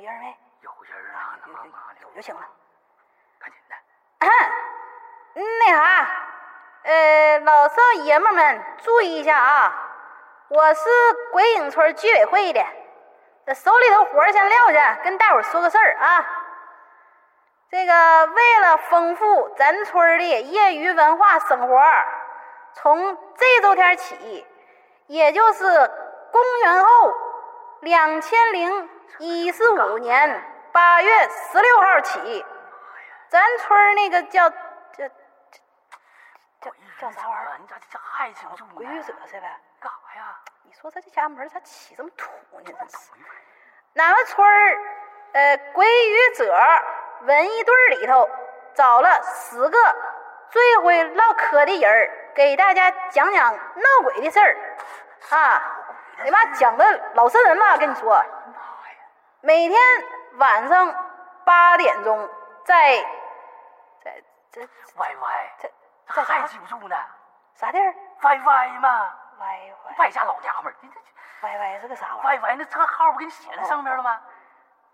有人没？有人啊，那妈妈有就行了。赶紧的。那啥，呃，老少爷们们注意一下啊！我是鬼影村居委会的，这手里头活先撂下，跟大伙说个事儿啊。这个为了丰富咱村的业余文化生活，从这周天起，也就是公元后两千零一十五年八月十六号起，咱村那个叫叫。叫叫啥玩意儿？你咋这还清楚？鬼语者是呗？干啥呀？你说他这家门咋起这么土呢？真是。俺们村儿呃鬼语者文艺队里头找了十个最会唠嗑的人儿，给大家讲讲闹鬼的事儿啊！你妈讲的老瘆人了，跟你说。每天晚上八点钟，在在这 YY 这。这还记不住呢？啥地儿？Y Y 嘛，Y Y，外家老娘们儿。Y Y 是个啥玩意儿？Y Y 那车号不给你写在上面了吗？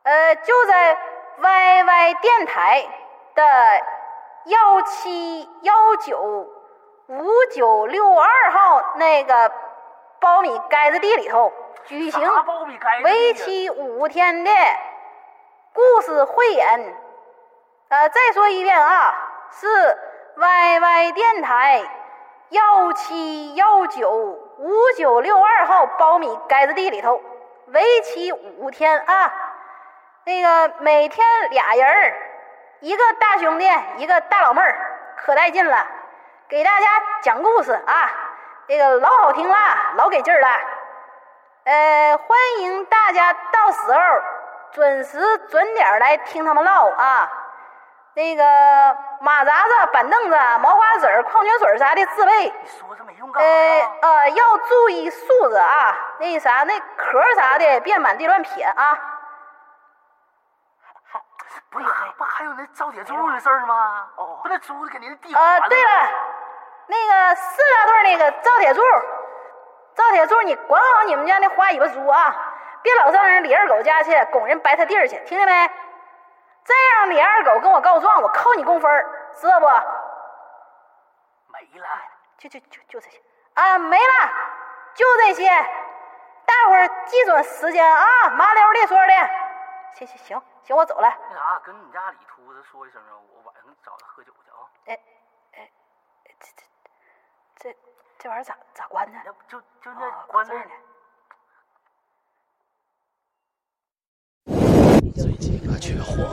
呃，就在 Y Y 电台的幺七幺九五九六二号那个苞米盖子地里头举行为期五天的故事汇演。呃，再说一遍啊，是。Y Y 电台幺七幺九五九六二号苞米盖子地里头，为期五天啊！那个每天俩人儿，一个大兄弟，一个大老妹儿，可带劲了，给大家讲故事啊！那个老好听了，老给劲儿了。呃，欢迎大家到时候准时准点来听他们唠啊！那个马扎子、板凳子、毛瓜子、矿泉水啥的自备。你说这没用呃呃，要注意素质啊！那啥，那壳啥的别满地乱撇啊。还不是不还有那赵铁柱的事儿吗？哦，不那珠子给您地呃，对了，那个四大队那个赵铁柱，招铁柱，你管好你们家那花尾巴猪啊，别老上人李二狗家去拱人白他地儿去，听见没？再让李二狗跟我告状，我扣你工分知道不？没了，就就就就这些啊，没了，就这些。大伙儿记准时间啊，麻溜的说的。行行行行，我走了。那啥，跟你家李秃子说一声啊，我晚上找他喝酒去啊。哎哎，这这这这玩意儿咋咋关的？那不就就那关这儿呢？最近啊，缺货。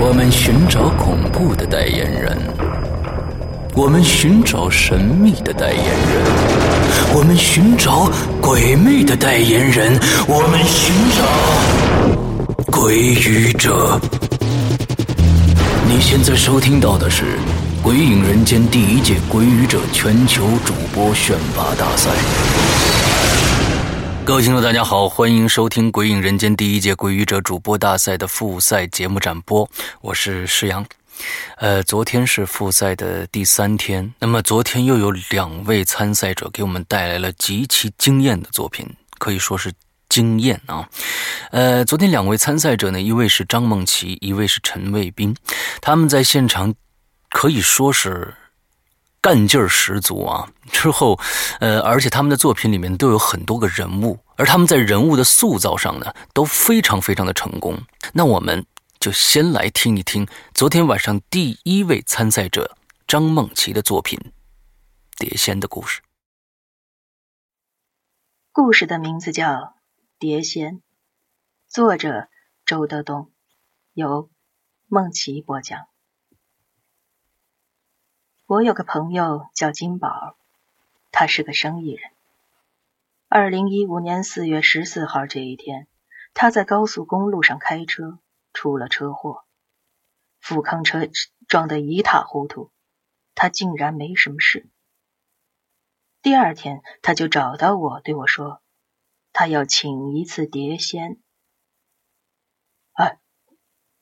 我们寻找恐怖的代言人，我们寻找神秘的代言人，我们寻找鬼魅的代言人，我们寻找鬼语者。你现在收听到的是。鬼影人间第一届鬼语者全球主播选拔大赛，各位听众大家好，欢迎收听鬼影人间第一届鬼语者主播大赛的复赛节目展播，我是施阳。呃，昨天是复赛的第三天，那么昨天又有两位参赛者给我们带来了极其惊艳的作品，可以说是经验啊。呃，昨天两位参赛者呢，一位是张梦琪，一位是陈卫兵，他们在现场。可以说是干劲儿十足啊！之后，呃，而且他们的作品里面都有很多个人物，而他们在人物的塑造上呢都非常非常的成功。那我们就先来听一听昨天晚上第一位参赛者张梦琪的作品《碟仙》的故事。故事的名字叫《碟仙》，作者周德东，由梦琪播讲。我有个朋友叫金宝，他是个生意人。二零一五年四月十四号这一天，他在高速公路上开车出了车祸，富康车撞得一塌糊涂，他竟然没什么事。第二天，他就找到我，对我说：“他要请一次碟仙。”哎，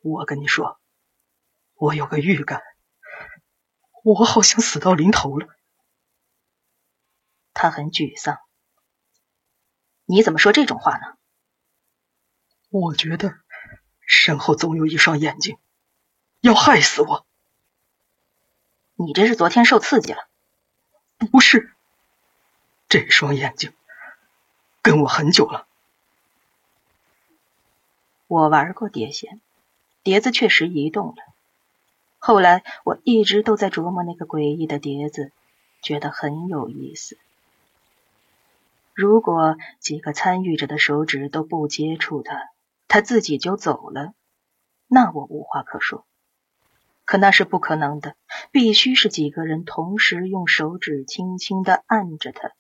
我跟你说，我有个预感。我好像死到临头了，他很沮丧。你怎么说这种话呢？我觉得身后总有一双眼睛，要害死我。你这是昨天受刺激了？不是，这双眼睛跟我很久了。我玩过碟仙，碟子确实移动了。后来我一直都在琢磨那个诡异的碟子，觉得很有意思。如果几个参与者的手指都不接触它，它自己就走了，那我无话可说。可那是不可能的，必须是几个人同时用手指轻轻的按着它，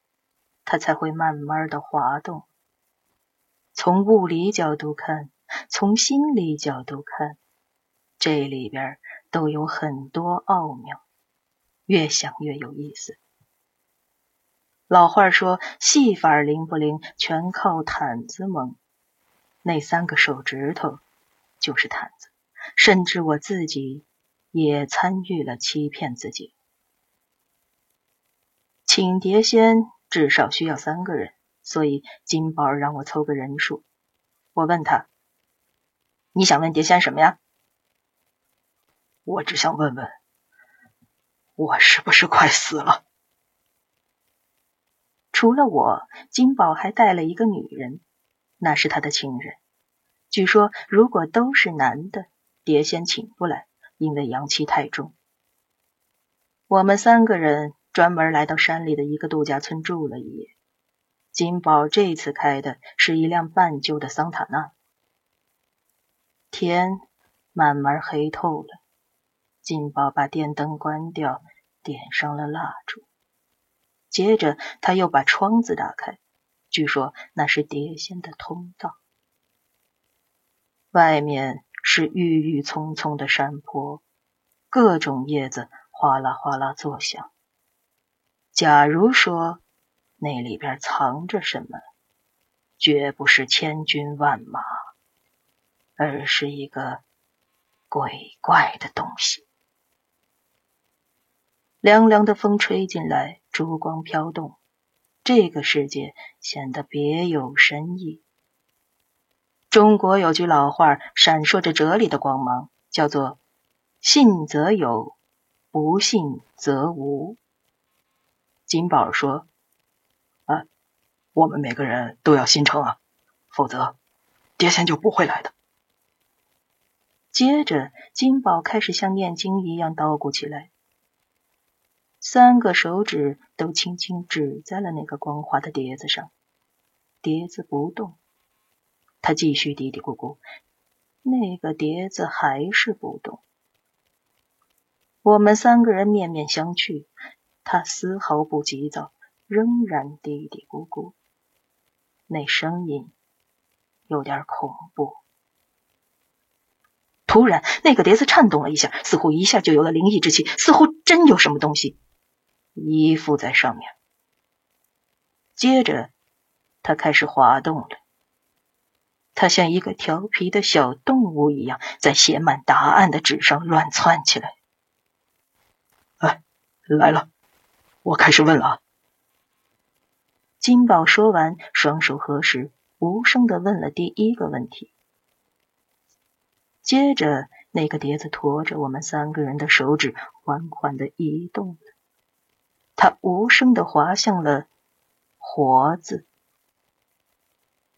它才会慢慢的滑动。从物理角度看，从心理角度看，这里边都有很多奥妙，越想越有意思。老话说：“戏法灵不灵，全靠毯子蒙。”那三个手指头就是毯子，甚至我自己也参与了欺骗自己。请碟仙至少需要三个人，所以金宝让我凑个人数。我问他：“你想问碟仙什么呀？”我只想问问，我是不是快死了？除了我，金宝还带了一个女人，那是他的情人。据说，如果都是男的，碟仙请不来，因为阳气太重。我们三个人专门来到山里的一个度假村住了一夜。金宝这次开的是一辆半旧的桑塔纳。天慢慢黑透了，金宝把电灯关掉，点上了蜡烛。接着，他又把窗子打开，据说那是碟仙的通道。外面是郁郁葱葱的山坡，各种叶子哗啦哗啦作响。假如说那里边藏着什么，绝不是千军万马，而是一个鬼怪的东西。凉凉的风吹进来。烛光飘动，这个世界显得别有深意。中国有句老话，闪烁着哲理的光芒，叫做“信则有，不信则无”。金宝说：“啊，我们每个人都要心诚啊，否则碟仙就不会来的。”接着，金宝开始像念经一样叨咕起来。三个手指都轻轻指在了那个光滑的碟子上，碟子不动。他继续嘀嘀咕咕，那个碟子还是不动。我们三个人面面相觑，他丝毫不急躁，仍然嘀嘀咕咕。那声音有点恐怖。突然，那个碟子颤动了一下，似乎一下就有了灵异之气，似乎真有什么东西。依附在上面，接着他开始滑动了。他像一个调皮的小动物一样，在写满答案的纸上乱窜起来。哎，来了，我开始问了。金宝说完，双手合十，无声的问了第一个问题。接着，那个碟子驮着我们三个人的手指，缓缓的移动了。他无声的滑向了“活”字，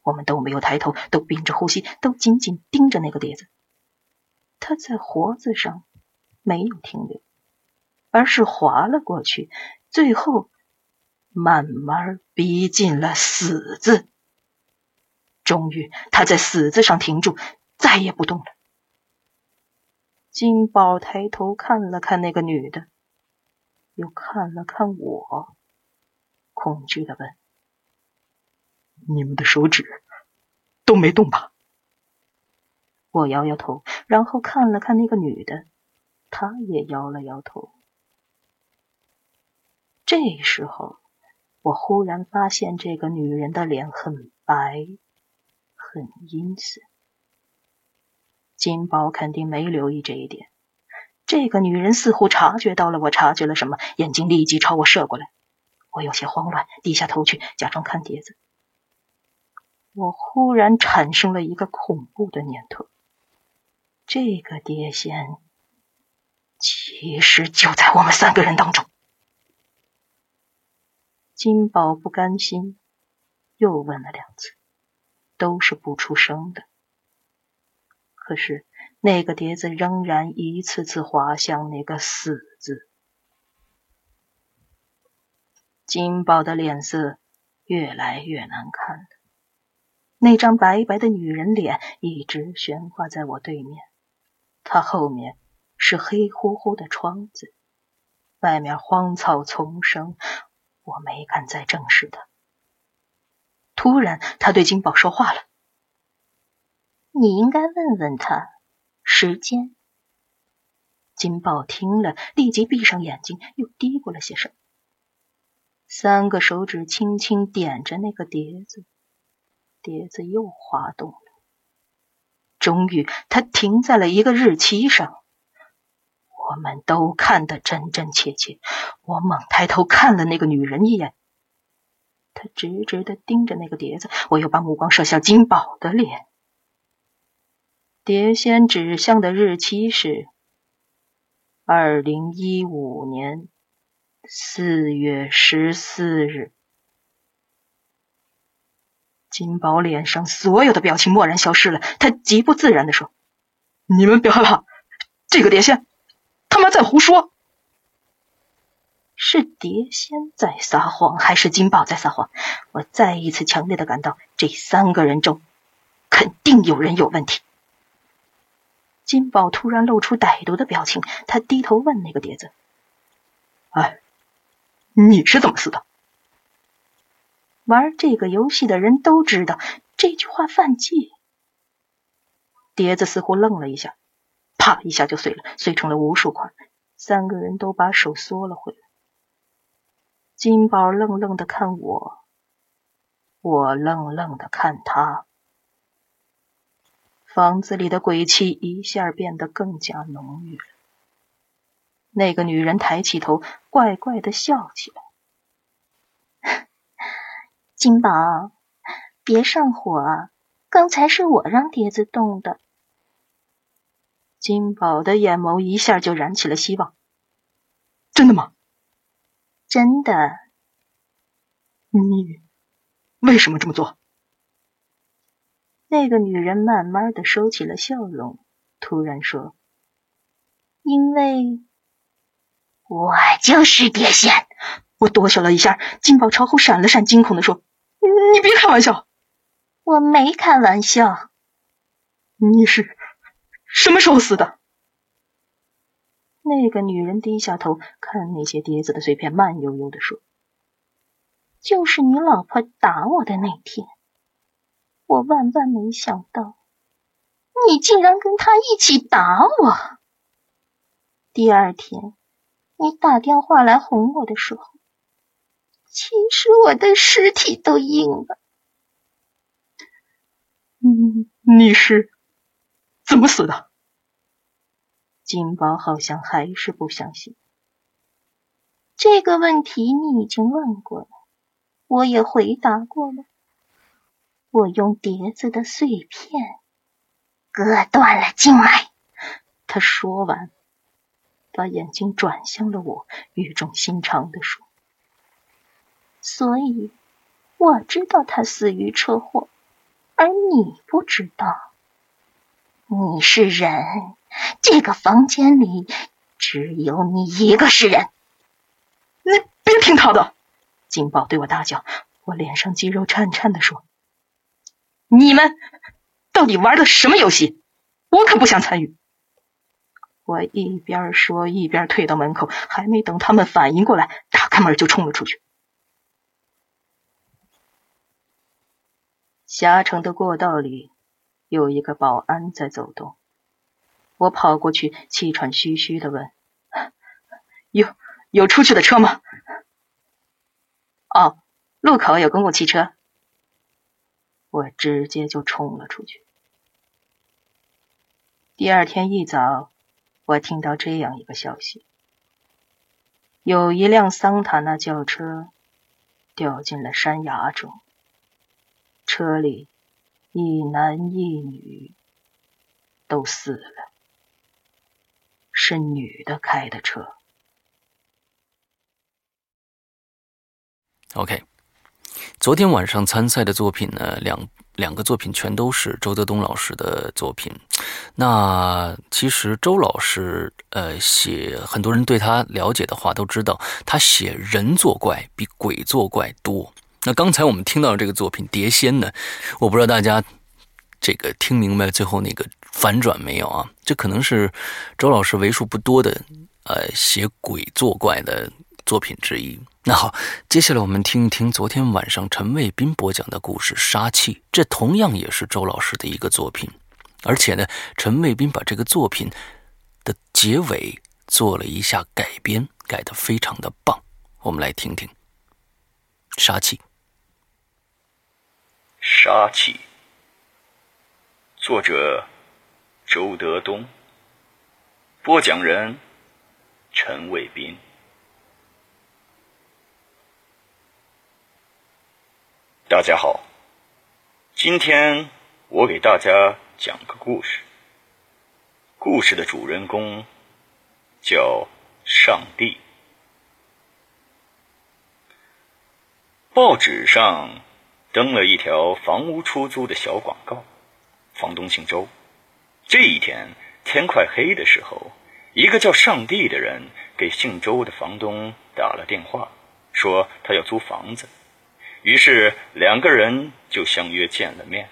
我们都没有抬头，都屏着呼吸，都紧紧盯着那个碟子。他在“活”字上没有停留，而是滑了过去，最后慢慢逼近了“死”字。终于，他在“死”字上停住，再也不动了。金宝抬头看了看那个女的。又看了看我，恐惧的问：“你们的手指都没动吧？”我摇摇头，然后看了看那个女的，她也摇了摇头。这时候，我忽然发现这个女人的脸很白，很阴森。金宝肯定没留意这一点。这个女人似乎察觉到了我察觉了什么，眼睛立即朝我射过来。我有些慌乱，低下头去，假装看碟子。我忽然产生了一个恐怖的念头：这个碟仙其实就在我们三个人当中。金宝不甘心，又问了两次，都是不出声的。可是那个碟子仍然一次次滑向那个“死”字。金宝的脸色越来越难看了。那张白白的女人脸一直悬挂在我对面，她后面是黑乎乎的窗子，外面荒草丛生，我没敢再正视他。突然，他对金宝说话了：“你应该问问他时间。”金宝听了，立即闭上眼睛，又嘀咕了些什么。三个手指轻轻点着那个碟子。碟子又滑动了，终于，它停在了一个日期上。我们都看得真真切切。我猛抬头看了那个女人一眼，她直直的盯着那个碟子。我又把目光射向金宝的脸。碟仙指向的日期是二零一五年四月十四日。金宝脸上所有的表情蓦然消失了，他极不自然的说：“你们别害怕，这个碟仙妈在胡说。是碟仙在撒谎，还是金宝在撒谎？我再一次强烈的感到，这三个人中肯定有人有问题。”金宝突然露出歹毒的表情，他低头问那个碟子：“哎，你是怎么死的？”玩这个游戏的人都知道这句话犯忌。碟子似乎愣了一下，啪一下就碎了，碎成了无数块。三个人都把手缩了回来。金宝愣愣的看我，我愣愣的看他。房子里的鬼气一下变得更加浓郁了。那个女人抬起头，怪怪的笑起来。金宝，别上火，刚才是我让碟子动的。金宝的眼眸一下就燃起了希望。真的吗？真的。你为什么这么做？那个女人慢慢的收起了笑容，突然说：“因为我就是碟仙。”我哆嗦了一下，金宝朝后闪了闪，惊恐的说。你别开玩笑！我没开玩笑。你是什么时候死的？那个女人低下头看那些碟子的碎片，慢悠悠的说：“就是你老婆打我的那天，我万万没想到，你竟然跟她一起打我。第二天，你打电话来哄我的时候。”其实我的尸体都硬了。嗯，你是怎么死的？金宝好像还是不相信。这个问题你已经问过了，我也回答过了。我用碟子的碎片割断了静脉。他说完，把眼睛转向了我，语重心长的说。所以我知道他死于车祸，而你不知道。你是人，这个房间里只有你一个是人。你别听他的！金宝对我大叫，我脸上肌肉颤颤的说：“你们到底玩的什么游戏？我可不想参与。”我一边说一边退到门口，还没等他们反应过来，打开门就冲了出去。狭长的过道里有一个保安在走动，我跑过去，气喘吁吁的问：“ 有有出去的车吗？”“哦，路口有公共汽车。”我直接就冲了出去。第二天一早，我听到这样一个消息：有一辆桑塔纳轿车掉进了山崖中。车里一男一女都死了，是女的开的车。OK，昨天晚上参赛的作品呢，两两个作品全都是周泽东老师的作品。那其实周老师，呃，写很多人对他了解的话都知道，他写人作怪比鬼作怪多。那刚才我们听到这个作品《碟仙》呢，我不知道大家这个听明白最后那个反转没有啊？这可能是周老师为数不多的呃写鬼作怪的作品之一。那好，接下来我们听一听昨天晚上陈卫斌播讲的故事《杀气》，这同样也是周老师的一个作品，而且呢，陈卫斌把这个作品的结尾做了一下改编，改得非常的棒。我们来听听《杀气》。杀气，作者周德东，播讲人陈卫斌。大家好，今天我给大家讲个故事。故事的主人公叫上帝。报纸上登了一条房屋出租的小广告，房东姓周。这一天天快黑的时候，一个叫上帝的人给姓周的房东打了电话，说他要租房子。于是两个人就相约见了面。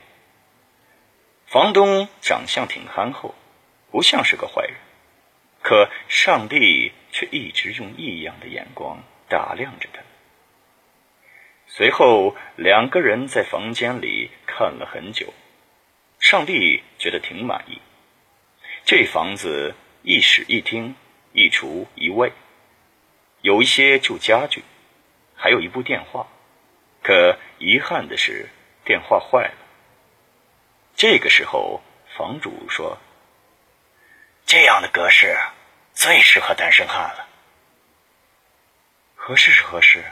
房东长相挺憨厚，不像是个坏人，可上帝却一直用异样的眼光打量着他。随后两个人在房间里看了很久，上帝觉得挺满意。这房子一室一厅，一厨一卫，有一些旧家具，还有一部电话。可遗憾的是，电话坏了。这个时候，房主说：“这样的格式最适合单身汉了。合适是合适，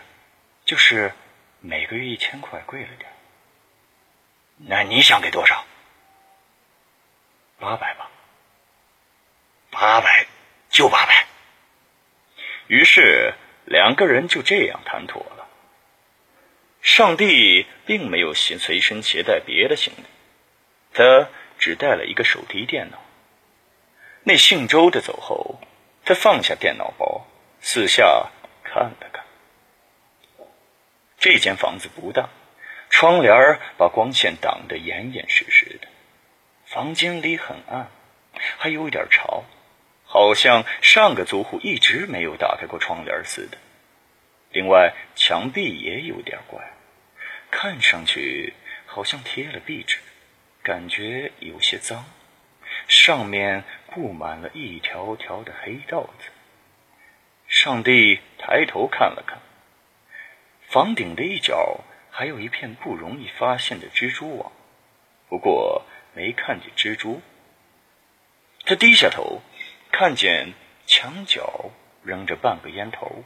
就是每个月一千块贵了点。那你想给多少？八百吧。八百就八百。于是两个人就这样谈妥了。”上帝并没有携随身携带别的行李，他只带了一个手提电脑。那姓周的走后，他放下电脑包，四下看了看。这间房子不大，窗帘把光线挡得严严实实的，房间里很暗，还有一点潮，好像上个租户一直没有打开过窗帘似的。另外，墙壁也有点怪，看上去好像贴了壁纸，感觉有些脏，上面布满了一条条的黑道子。上帝抬头看了看，房顶的一角还有一片不容易发现的蜘蛛网，不过没看见蜘蛛。他低下头，看见墙角扔着半个烟头。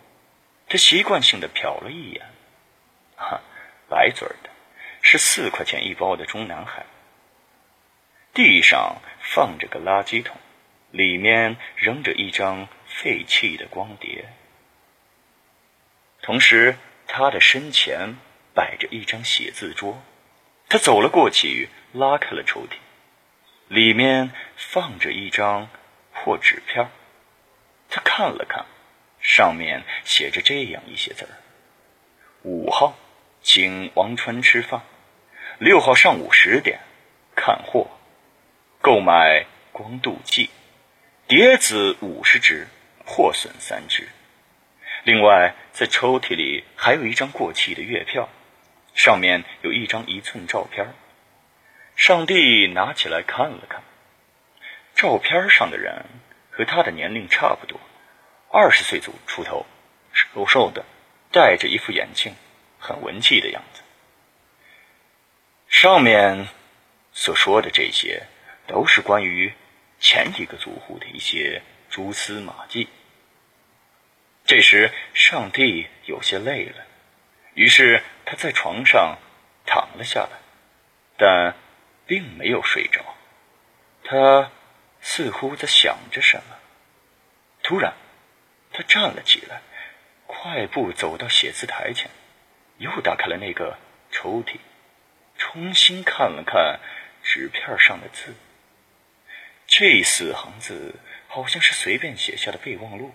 他习惯性的瞟了一眼，哈，白嘴的，是四块钱一包的中南海。地上放着个垃圾桶，里面扔着一张废弃的光碟。同时，他的身前摆着一张写字桌。他走了过去，拉开了抽屉，里面放着一张破纸片。他看了看。上面写着这样一些字儿：五号，请王川吃饭；六号上午十点，看货，购买光度计，碟子五十只，破损三只。另外，在抽屉里还有一张过期的月票，上面有一张一寸照片。上帝拿起来看了看，照片上的人和他的年龄差不多。二十岁左出头，瘦瘦的，戴着一副眼镜，很文气的样子。上面所说的这些，都是关于前一个租户的一些蛛丝马迹。这时，上帝有些累了，于是他在床上躺了下来，但并没有睡着。他似乎在想着什么。突然，他站了起来，快步走到写字台前，又打开了那个抽屉，重新看了看纸片上的字。这四行字好像是随便写下的备忘录，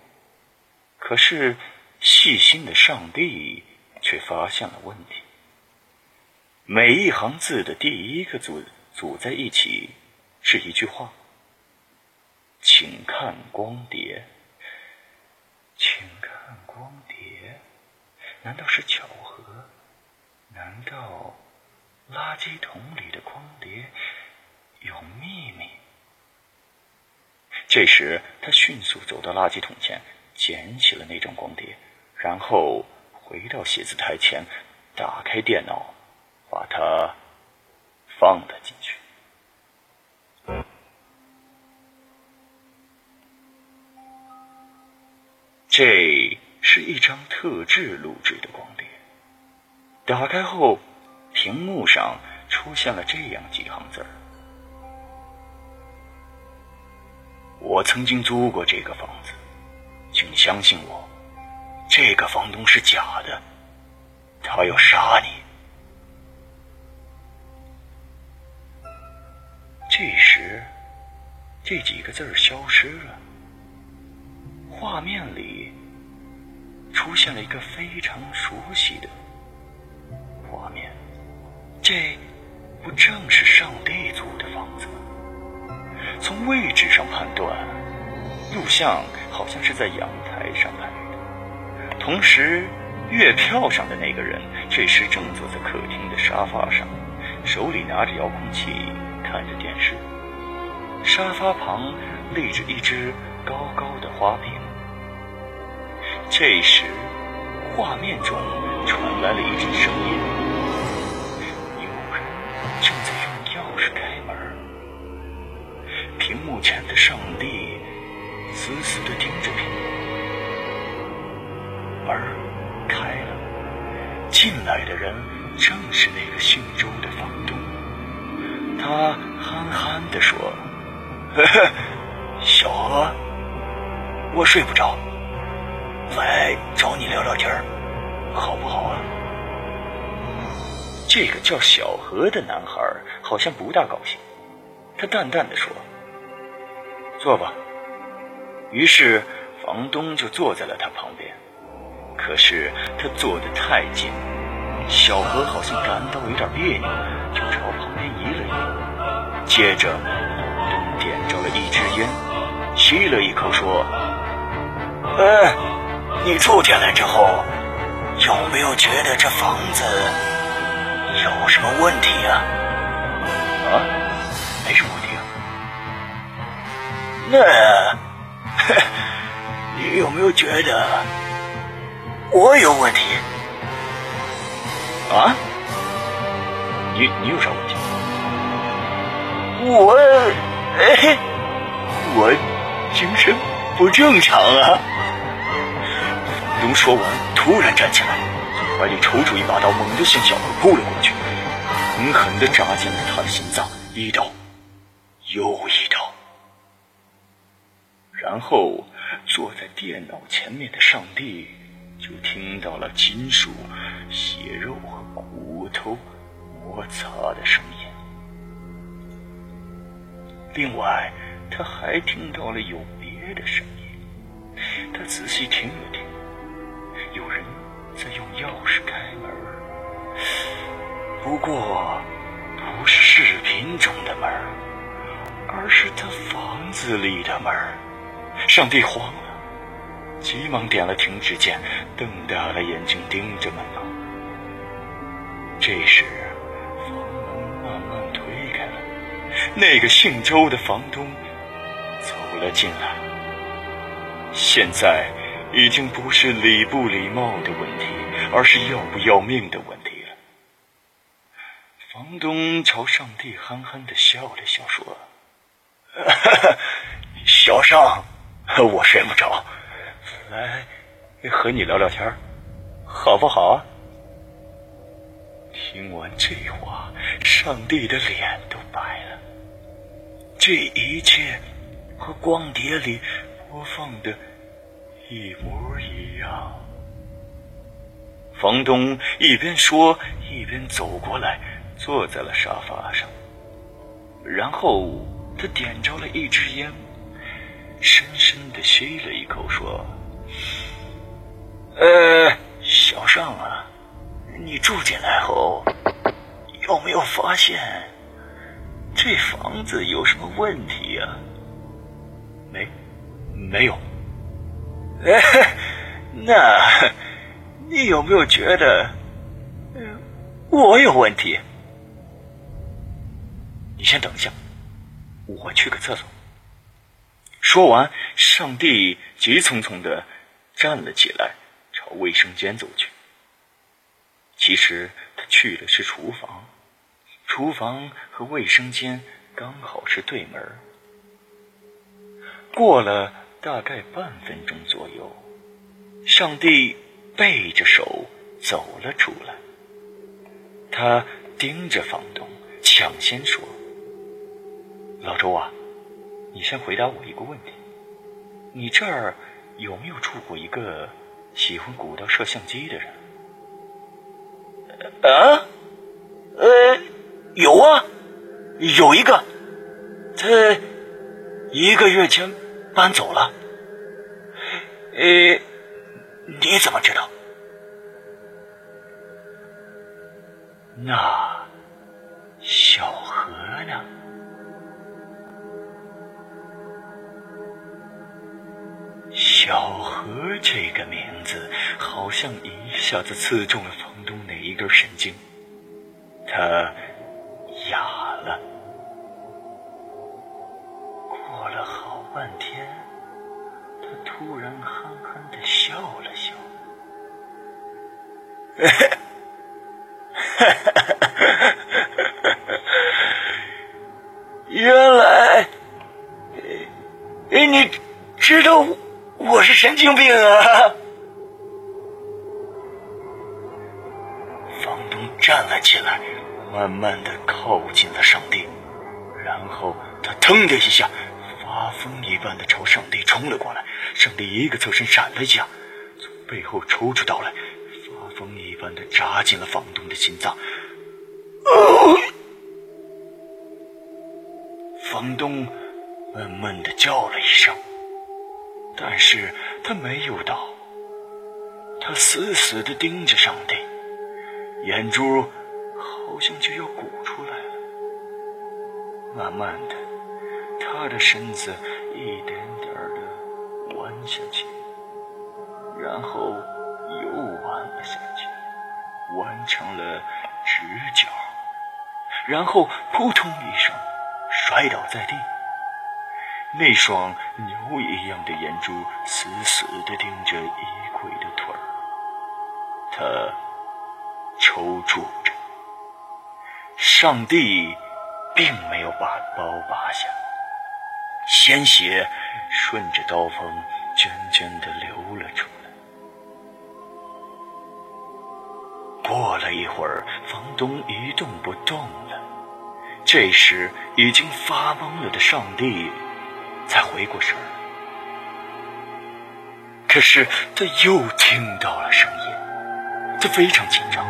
可是细心的上帝却发现了问题。每一行字的第一个组组在一起是一句话：“请看光碟。”请看光碟，难道是巧合？难道垃圾桶里的光碟有秘密？这时，他迅速走到垃圾桶前，捡起了那张光碟，然后回到写字台前，打开电脑，把它放了进去。这是一张特制录制的光碟。打开后，屏幕上出现了这样几行字儿：“我曾经租过这个房子，相信我，这个房东是假的，他要杀你。”这时，这几个字儿消失了。画面里出现了一个非常熟悉的画面，这不正是上帝租的房子吗？从位置上判断，录像好像是在阳台上拍的。同时，月票上的那个人这时正坐在客厅的沙发上，手里拿着遥控器看着电视。沙发旁立着一只高高的花瓶。这时，画面中传来了一阵声音，有人正在用钥匙开门。屏幕前的上帝死死地盯着屏幕，门开了，进来的人正是那个姓周的房东。他憨憨地说：“呵呵，小何，我睡不着。”来找你聊聊天好不好啊？这个叫小何的男孩好像不大高兴，他淡淡的说：“坐吧。”于是房东就坐在了他旁边。可是他坐得太近，小何好像感到有点别扭，就朝旁边移了移。接着，点着了一支烟，吸了一口，说：“哎。”你住进来之后，有没有觉得这房子有什么问题啊？啊，没什么问题啊。那，你有没有觉得我有问题？啊？你你有啥问题？我，哎，我精神不正常啊。龙说完，突然站起来，从怀里抽出一把刀，猛地向小何扑了过去，狠狠地扎进了他的心脏，一刀又一刀。然后，坐在电脑前面的上帝就听到了金属、血肉和骨头摩擦的声音。另外，他还听到了有别的声音。他仔细听了听。有人在用钥匙开门，不过不是视频中的门，而是他房子里的门。上帝慌了，急忙点了停止键，瞪大了眼睛盯着门口。这时，房门慢慢推开了，那个姓周的房东走了进来。现在。已经不是礼不礼貌的问题，而是要不要命的问题了。房东朝上帝憨憨的笑了笑，说：“小尚，我睡不着，来和你聊聊天，好不好啊？”听完这话，上帝的脸都白了。这一切和光碟里播放的一模一样。房东一边说，一边走过来，坐在了沙发上。然后他点着了一支烟，深深的吸了一口，说：“呃，小尚啊，你住进来后，有没有发现这房子有什么问题呀？”“没，没有。”“哎，那……”你有没有觉得我有问题？你先等一下，我去个厕所。说完，上帝急匆匆的站了起来，卫生间走去。其实他去的是厨房，厨房和卫生间刚好是对门。过了大概半分钟左右，上帝。背着手走了出来，他盯着房东，抢先说：“老周啊，你先回答我一个问题，你这儿有没有住过一个喜欢鼓捣摄像机的人？”“啊，呃，有啊，有一个，他一个月前搬走了。”“呃。”你怎么知道？那小何呢？小何这个名字好像一下子刺中了房东哪一根神经，他哑了。过了好半天，他突然憨憨的笑了。笑神经病啊！房东站了起来，慢慢的靠近了上帝，然后他腾的一下，发疯一般的朝上帝冲了过来。上帝一个侧身闪了一下，从背后抽出刀来。发疯一般的扎进了房东的心脏，房东闷闷的叫了一声，但是他没有倒，他死死的盯着上帝，眼珠好像就要鼓出来了。慢慢的，他的身子一点点的弯下去，然后又弯了下去。弯成了直角，然后扑通一声摔倒在地。那双牛一样的眼珠死死地盯着衣柜的腿儿，他抽搐着。上帝并没有把刀拔下，鲜血顺着刀锋涓涓地流了出来。过了一会儿，房东一动不动了。这时，已经发懵了的上帝才回过神儿。可是，他又听到了声音，他非常紧张。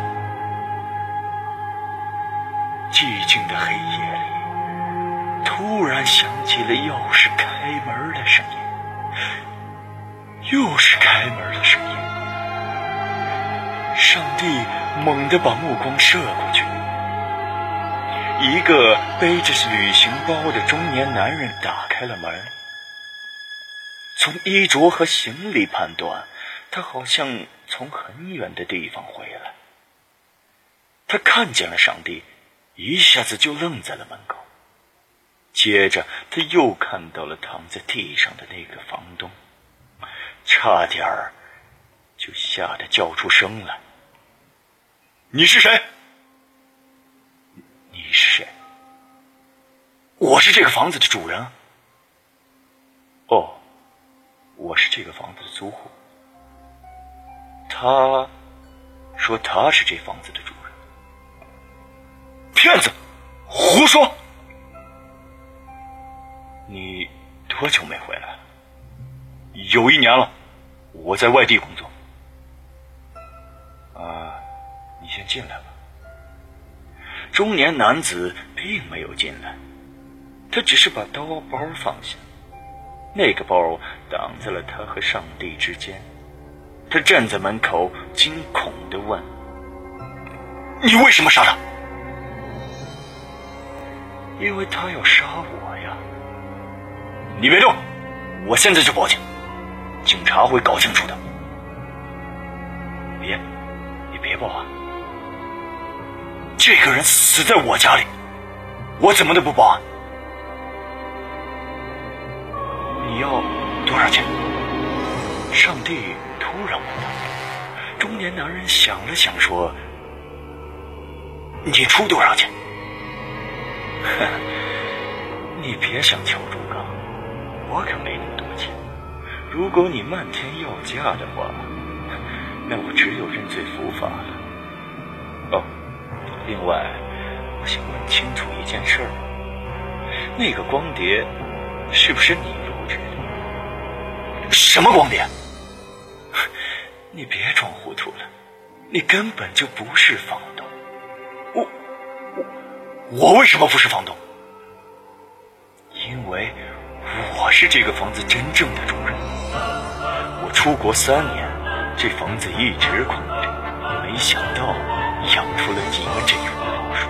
寂静的黑夜里，突然响起了钥匙开门的声音，又是开门的声音。上帝猛地把目光射过去，一个背着旅行包的中年男人打开了门。从衣着和行李判断，他好像从很远的地方回来。他看见了上帝，一下子就愣在了门口。接着，他又看到了躺在地上的那个房东，差点儿就吓得叫出声来。你是谁？你是谁？我是这个房子的主人。哦，我是这个房子的租户。他说他是这房子的主人。骗子胡说！你多久没回来了？有一年了，我在外地工作。啊，你先进来吧。中年男子并没有进来，他只是把刀包放下，那个包挡在了他和上帝之间。他站在门口，惊恐的问：“你为什么杀他？”“因为他要杀我呀！”“你别动，我现在就报警，警察会搞清楚的。”“别，你别报案！这个人死在我家里，我怎么都不报案。”“你要多少钱？”上帝。突然问道：“中年男人想了想，说：‘你出多少钱？’ 你别想敲竹杠，我可没那么多钱。如果你漫天要价的话，那我只有认罪伏法了。哦，另外，我想问清楚一件事：那个光碟是不是你录制的？什么光碟？”你别装糊涂了，你根本就不是房东。我我我为什么不是房东？因为我是这个房子真正的主人。我出国三年，这房子一直空着，没想到出了几个这种老鼠。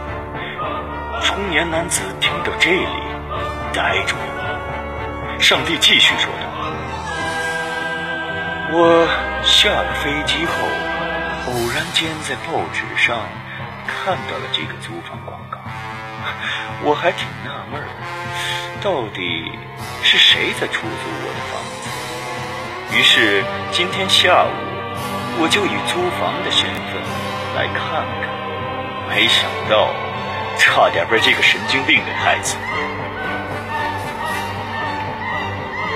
中年男子听到这里，呆住了。上帝继续说道：“我。”下了飞机后，偶然间在报纸上看到了这个租房广告，我还挺纳闷的，到底是谁在出租我的房子？于是今天下午，我就以租房的身份来看看，没想到差点被这个神经病给害死。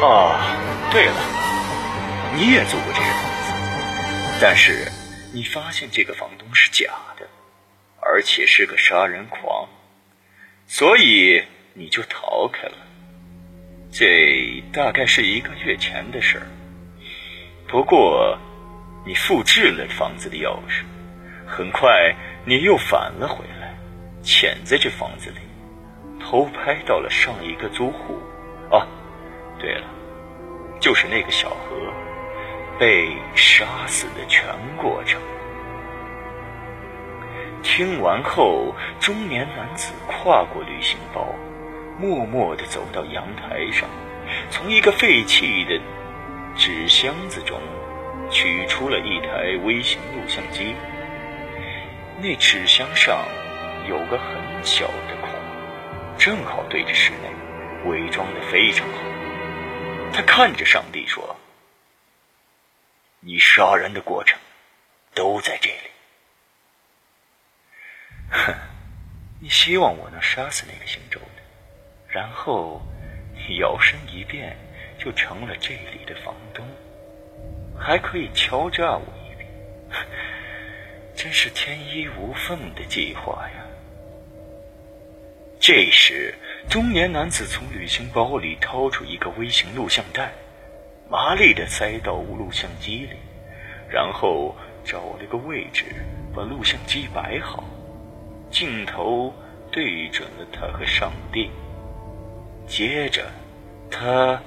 哦，对了，你也租过这个房子？但是，你发现这个房东是假的，而且是个杀人狂，所以你就逃开了。这大概是一个月前的事儿。不过，你复制了房子的钥匙，很快你又返了回来，潜在这房子里，偷拍到了上一个租户。哦，对了，就是那个小何。被杀死的全过程。听完后，中年男子跨过旅行包，默默地走到阳台上，从一个废弃的纸箱子中取出了一台微型录像机。那纸箱上有个很小的孔，正好对着室内，伪装的非常好。他看着上帝说。你杀人的过程都在这里。哼，你希望我能杀死那个姓周的，然后摇身一变就成了这里的房东，还可以敲诈我一笔，真是天衣无缝的计划呀！这时，中年男子从旅行包里掏出一个微型录像带。麻利的塞到录像机里，然后找了个位置把录像机摆好，镜头对准了他和上帝。接着，他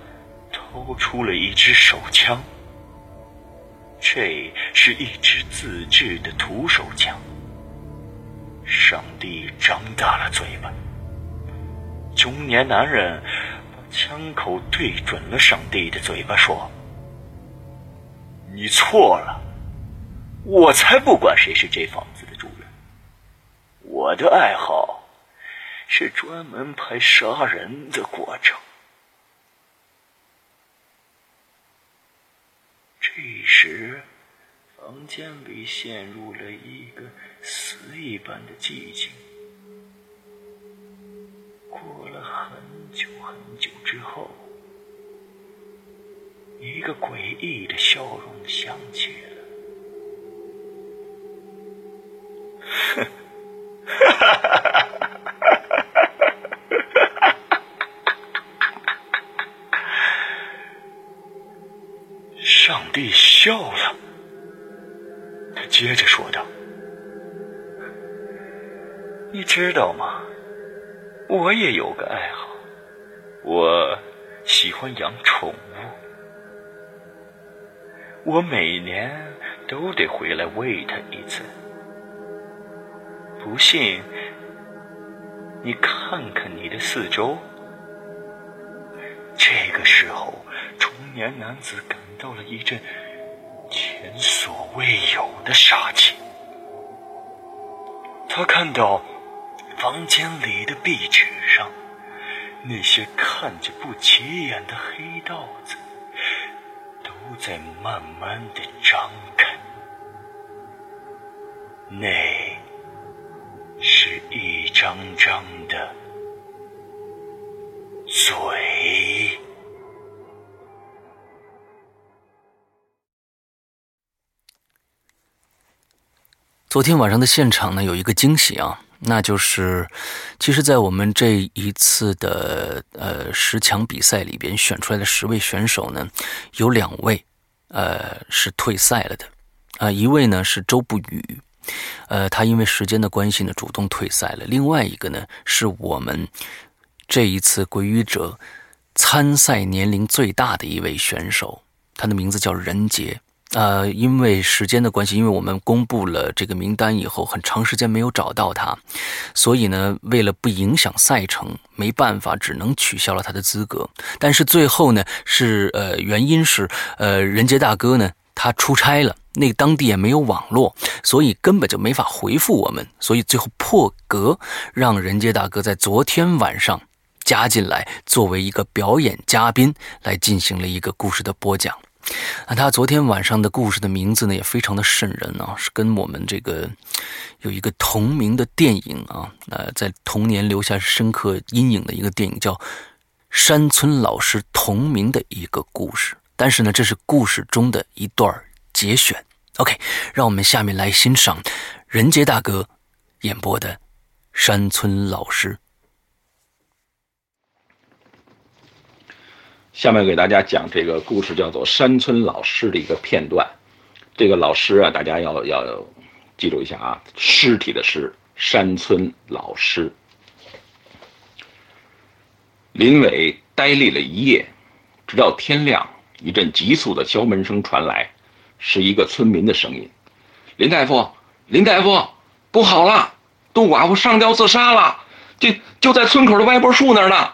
掏出了一支手枪，这是一支自制的徒手枪。上帝张大了嘴巴，中年男人把。枪口对准了上帝的嘴巴，说：“你错了，我才不管谁是这房子的主人。我的爱好是专门拍杀人的过程。”这时，间里陷入了一个死一般的寂静。过了很久很久之后，一个诡异的笑容响起知道吗？我也有个爱好，我喜欢养宠物。我每年都得回来喂它一次。不信，你看看你的四周。这个时候，中年男子感到了一阵前所未有的杀气。他看到房间里的壁纸上那些看着不起眼的黑道子都在慢慢的张开，那是一张张的嘴。昨天晚上的现场呢，有一个惊喜啊，那就是，其实，在我们这一次的呃十强比赛里边选出来的十位选手呢，有两位，呃是退赛了的，啊，一位呢是周不语，呃，他因为时间的关系呢主动退赛了，另外一个呢是我们这一次鬼语者参赛年龄最大的一位选手，他的名字叫任杰。呃，因为时间的关系，因为我们公布了这个名单以后，很长时间没有找到他，所以呢，为了不影响赛程，没办法，只能取消了他的资格。但是最后呢，是呃，原因是呃，任杰大哥呢，他出差了，那当地也没有网络，所以根本就没法回复我们，所以最后破格让任杰大哥在昨天晚上加进来，作为一个表演嘉宾来进行了一个故事的播讲。那他昨天晚上的故事的名字呢，也非常的瘆人啊，是跟我们这个有一个同名的电影啊，呃，在童年留下深刻阴影的一个电影，叫山村老师同名的一个故事。但是呢，这是故事中的一段节选。OK，让我们下面来欣赏任杰大哥演播的山村老师。下面给大家讲这个故事，叫做《山村老师》的一个片段。这个老师啊，大家要要记住一下啊，尸体的尸，山村老师。林伟呆立了一夜，直到天亮，一阵急促的敲门声传来，是一个村民的声音：“林大夫，林大夫，不好了，杜寡妇上吊自杀了，就就在村口的歪脖树那儿呢。”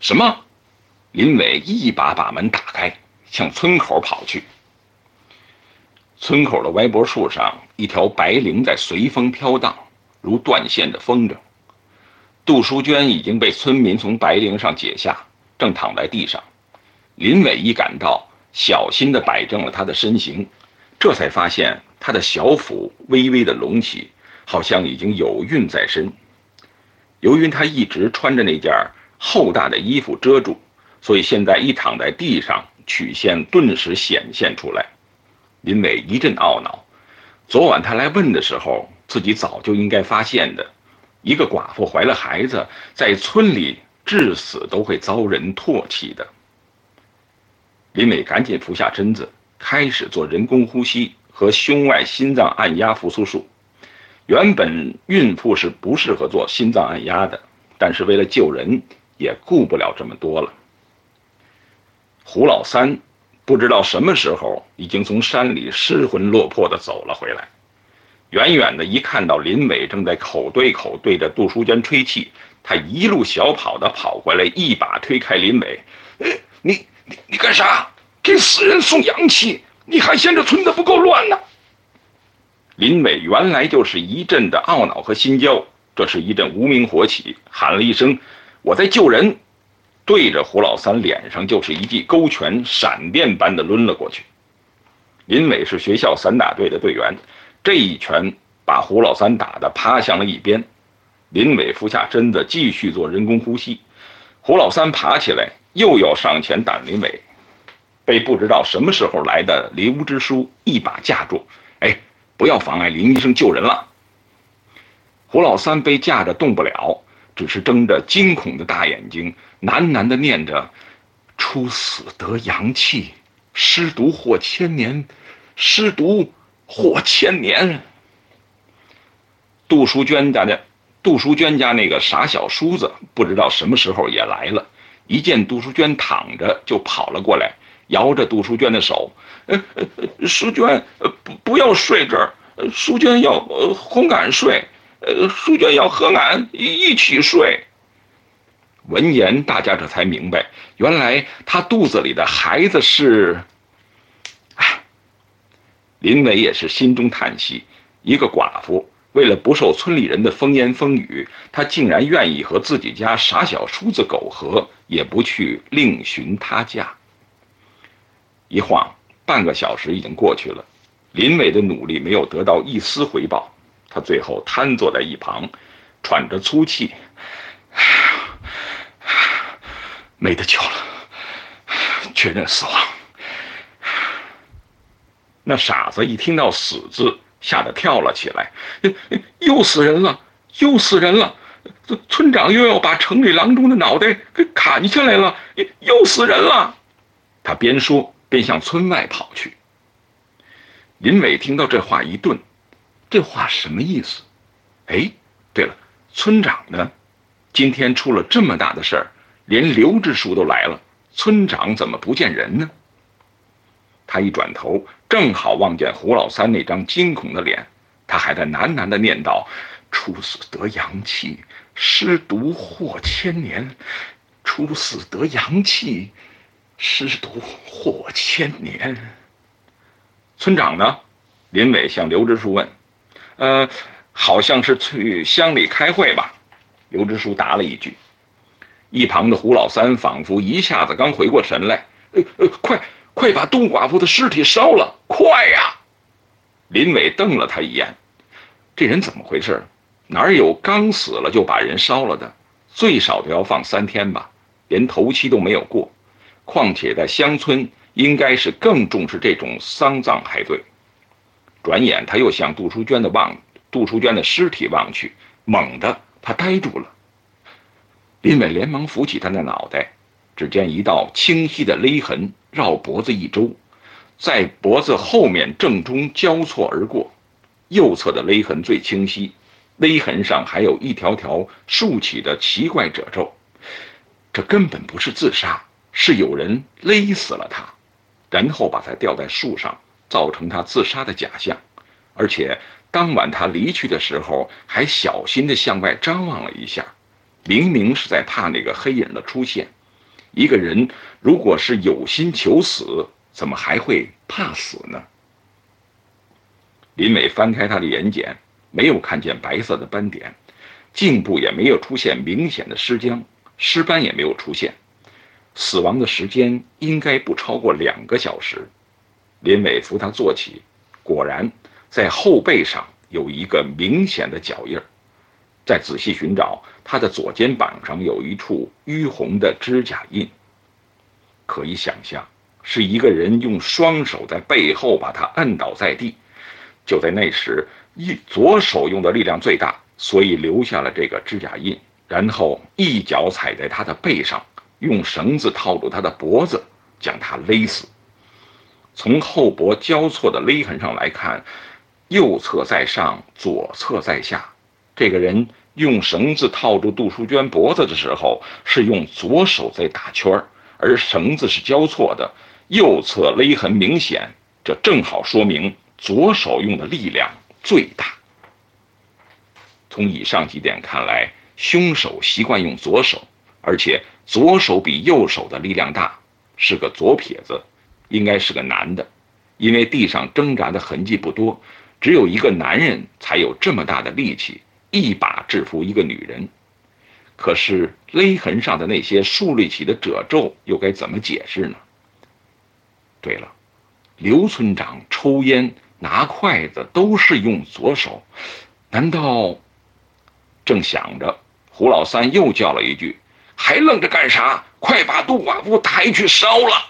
什么？林伟一把把门打开，向村口跑去。村口的歪脖树上，一条白绫在随风飘荡，如断线的风筝。杜淑娟已经被村民从白绫上解下，正躺在地上。林伟一赶到，小心地摆正了她的身形，这才发现她的小腹微微的隆起，好像已经有孕在身。由于她一直穿着那件厚大的衣服遮住。所以现在一躺在地上，曲线顿时显现出来。林伟一阵懊恼，昨晚他来问的时候，自己早就应该发现的。一个寡妇怀了孩子，在村里至死都会遭人唾弃的。林伟赶紧服下针子，开始做人工呼吸和胸外心脏按压复苏术。原本孕妇是不适合做心脏按压的，但是为了救人，也顾不了这么多了。胡老三不知道什么时候已经从山里失魂落魄地走了回来，远远的一看到林伟正在口对口对着杜淑娟吹气，他一路小跑的跑过来，一把推开林伟：“你你你干啥？给死人送阳气？你还嫌这村子不够乱呢？”林伟原来就是一阵的懊恼和心焦，这是一阵无名火起，喊了一声：“我在救人。”对着胡老三脸上就是一记勾拳，闪电般的抡了过去。林伟是学校散打队的队员，这一拳把胡老三打得趴向了一边。林伟服下身子，继续做人工呼吸。胡老三爬起来，又要上前打林伟，被不知道什么时候来的林支书一把架住。哎，不要妨碍林医生救人了。胡老三被架着动不了。只是睁着惊恐的大眼睛，喃喃地念着：“出死得阳气，尸毒祸千年，尸毒祸千年。”杜淑娟家的杜淑娟家那个傻小叔子不知道什么时候也来了，一见杜淑娟躺着就跑了过来，摇着杜淑娟的手：“呃，淑娟，不不要睡这儿，淑娟要呃哄俺睡，呃，淑娟要和俺一一起睡。”闻言，大家这才明白，原来他肚子里的孩子是……唉，林伟也是心中叹息，一个寡妇。为了不受村里人的风言风语，她竟然愿意和自己家傻小叔子苟合，也不去另寻他家。一晃半个小时已经过去了，林伟的努力没有得到一丝回报，他最后瘫坐在一旁，喘着粗气，没得救了，确认死亡。那傻子一听到“死”字。吓得跳了起来，又死人了，又死人了！村长又要把城里郎中的脑袋给砍下来了，又死人了！他边说边向村外跑去。林伟听到这话一顿，这话什么意思？哎，对了，村长呢？今天出了这么大的事儿，连刘支书都来了，村长怎么不见人呢？他一转头，正好望见胡老三那张惊恐的脸，他还在喃喃地念叨：“初死得阳气，失毒祸千年；初死得阳气，失毒祸千年。”村长呢？林伟向刘支书问：“呃，好像是去乡里开会吧？”刘支书答了一句。一旁的胡老三仿佛一下子刚回过神来：“呃呃，快！”快把杜寡妇的尸体烧了！快呀！林伟瞪了他一眼，这人怎么回事？哪有刚死了就把人烧了的？最少都要放三天吧，连头七都没有过。况且在乡村，应该是更重视这种丧葬派对。转眼他又向杜淑娟的望，杜淑娟的尸体望去，猛地他呆住了。林伟连忙扶起他的脑袋。只见一道清晰的勒痕绕脖子一周，在脖子后面正中交错而过，右侧的勒痕最清晰，勒痕上还有一条条竖起的奇怪褶皱。这根本不是自杀，是有人勒死了他，然后把他吊在树上，造成他自杀的假象。而且当晚他离去的时候，还小心地向外张望了一下，明明是在怕那个黑影的出现。一个人如果是有心求死，怎么还会怕死呢？林伟翻开他的眼睑，没有看见白色的斑点，颈部也没有出现明显的尸僵，尸斑也没有出现，死亡的时间应该不超过两个小时。林伟扶他坐起，果然在后背上有一个明显的脚印儿。再仔细寻找，他的左肩膀上有一处淤红的指甲印。可以想象，是一个人用双手在背后把他摁倒在地。就在那时，一左手用的力量最大，所以留下了这个指甲印。然后一脚踩在他的背上，用绳子套住他的脖子，将他勒死。从后脖交错的勒痕上来看，右侧在上，左侧在下。这个人用绳子套住杜淑娟脖子的时候，是用左手在打圈而绳子是交错的，右侧勒痕明显，这正好说明左手用的力量最大。从以上几点看来，凶手习惯用左手，而且左手比右手的力量大，是个左撇子，应该是个男的，因为地上挣扎的痕迹不多，只有一个男人才有这么大的力气。一把制服一个女人，可是勒痕上的那些竖立起的褶皱又该怎么解释呢？对了，刘村长抽烟、拿筷子都是用左手，难道？正想着，胡老三又叫了一句：“还愣着干啥？快把杜寡妇抬去烧了！”